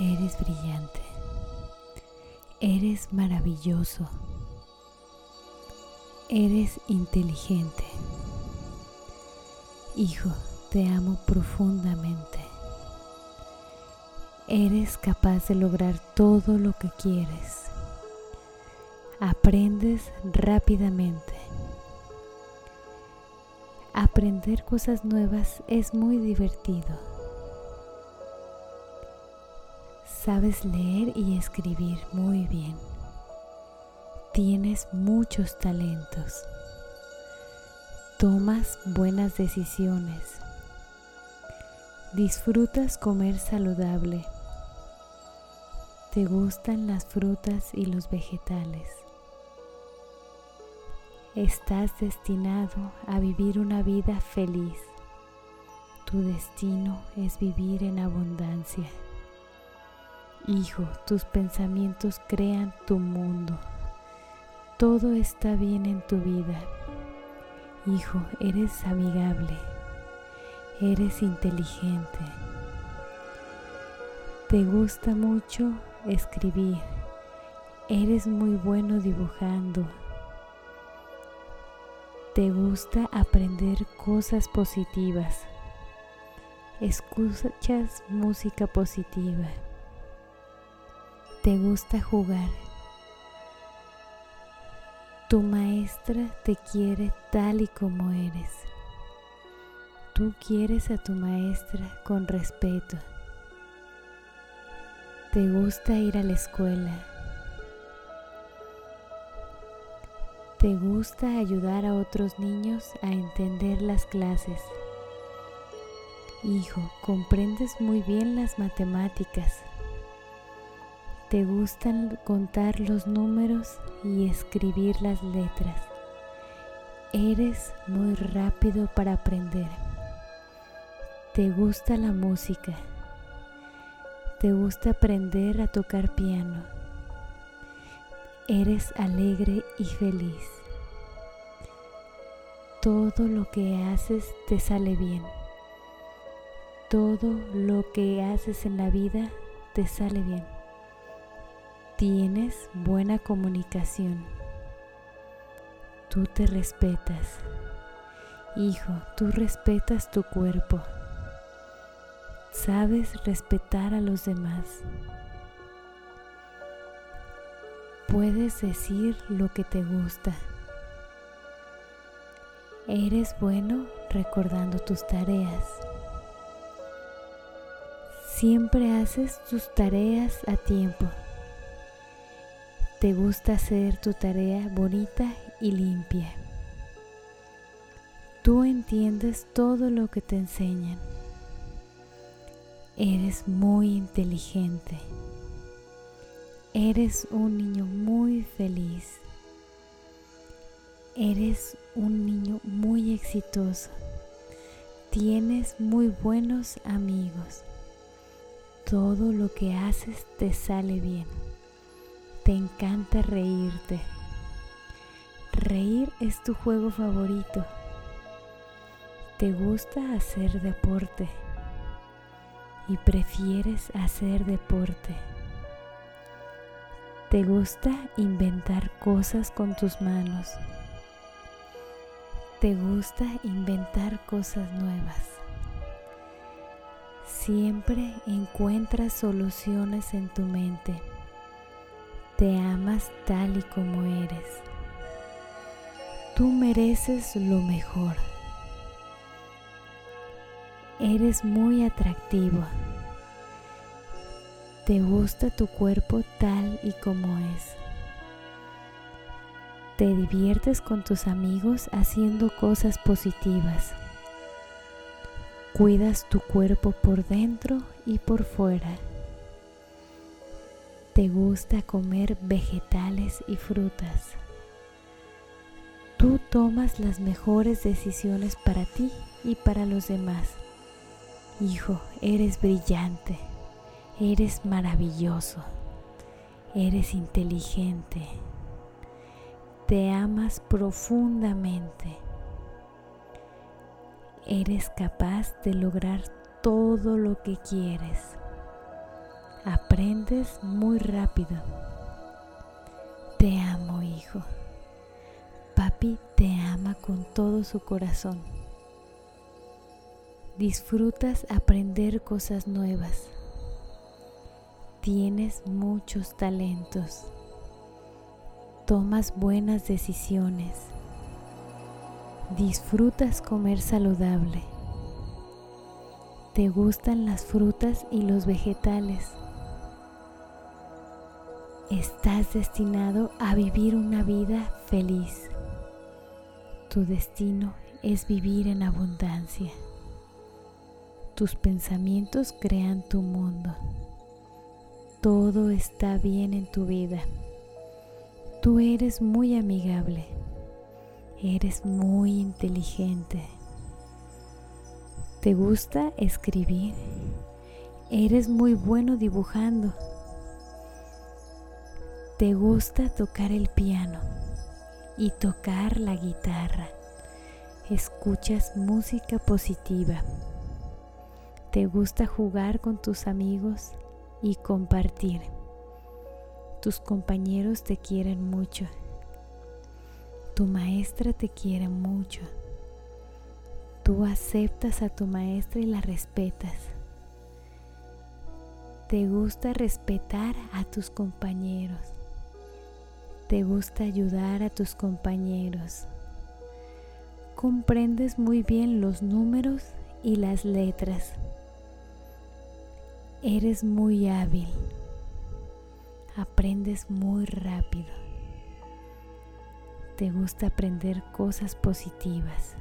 eres brillante. Eres maravilloso. Eres inteligente. Hijo, te amo profundamente. Eres capaz de lograr todo lo que quieres. Aprendes rápidamente. Aprender cosas nuevas es muy divertido. Sabes leer y escribir muy bien. Tienes muchos talentos. Tomas buenas decisiones. Disfrutas comer saludable. Te gustan las frutas y los vegetales. Estás destinado a vivir una vida feliz. Tu destino es vivir en abundancia. Hijo, tus pensamientos crean tu mundo. Todo está bien en tu vida. Hijo, eres amigable. Eres inteligente. Te gusta mucho escribir. Eres muy bueno dibujando. Te gusta aprender cosas positivas. Escuchas música positiva. Te gusta jugar. Tu maestra te quiere tal y como eres. Tú quieres a tu maestra con respeto. Te gusta ir a la escuela. Te gusta ayudar a otros niños a entender las clases. Hijo, comprendes muy bien las matemáticas. Te gustan contar los números y escribir las letras. Eres muy rápido para aprender. Te gusta la música. Te gusta aprender a tocar piano Eres alegre y feliz. Todo lo que haces te sale bien. Todo lo que haces en la vida te sale bien. Tienes buena comunicación. Tú te respetas. Hijo, tú respetas tu cuerpo. Sabes respetar a los demás puedes decir lo que te gusta. Eres bueno recordando tus tareas. Siempre haces tus tareas a tiempo. Te gusta hacer tu tarea bonita y limpia. Tú entiendes todo lo que te enseñan. Eres muy inteligente. Eres un niño muy feliz. Eres un niño muy exitoso. Tienes muy buenos amigos. Todo lo que haces te sale bien. Te encanta reírte. Reír es tu juego favorito. Te gusta hacer deporte y prefieres hacer deporte. ¿Te gusta inventar cosas con tus manos? ¿Te gusta inventar cosas nuevas? Siempre encuentras soluciones en tu mente. Te amas tal y como eres. Tú mereces lo mejor. Eres muy atractivo. Te gusta tu cuerpo tal y como es. Te diviertes con tus amigos haciendo cosas positivas. Cuidas tu cuerpo por dentro y por fuera. Te gusta comer vegetales y frutas. Tú tomas las mejores decisiones para ti y para los demás. Hijo, eres brillante. Eres maravilloso, eres inteligente, te amas profundamente, eres capaz de lograr todo lo que quieres. Aprendes muy rápido. Te amo, hijo. Papi te ama con todo su corazón. Disfrutas aprender cosas nuevas. Tienes muchos talentos. Tomas buenas decisiones. Disfrutas comer saludable. Te gustan las frutas y los vegetales. Estás destinado a vivir una vida feliz. Tu destino es vivir en abundancia. Tus pensamientos crean tu mundo. Todo está bien en tu vida. Tú eres muy amigable. Eres muy inteligente. ¿Te gusta escribir? Eres muy bueno dibujando. ¿Te gusta tocar el piano? y tocar la guitarra. Escuchas música positiva. Te gusta jugar con tus amigos y compartir. Tus compañeros te quieren mucho. Tu maestra te quiere mucho. Tú aceptas a tu maestra y la respetas. Te gusta respetar a tus compañeros te gusta ayudar a tus compañeros. Comprendes muy bien los números y las letras. Eres muy hábil. Aprendes muy rápido. Te gusta aprender cosas positivas.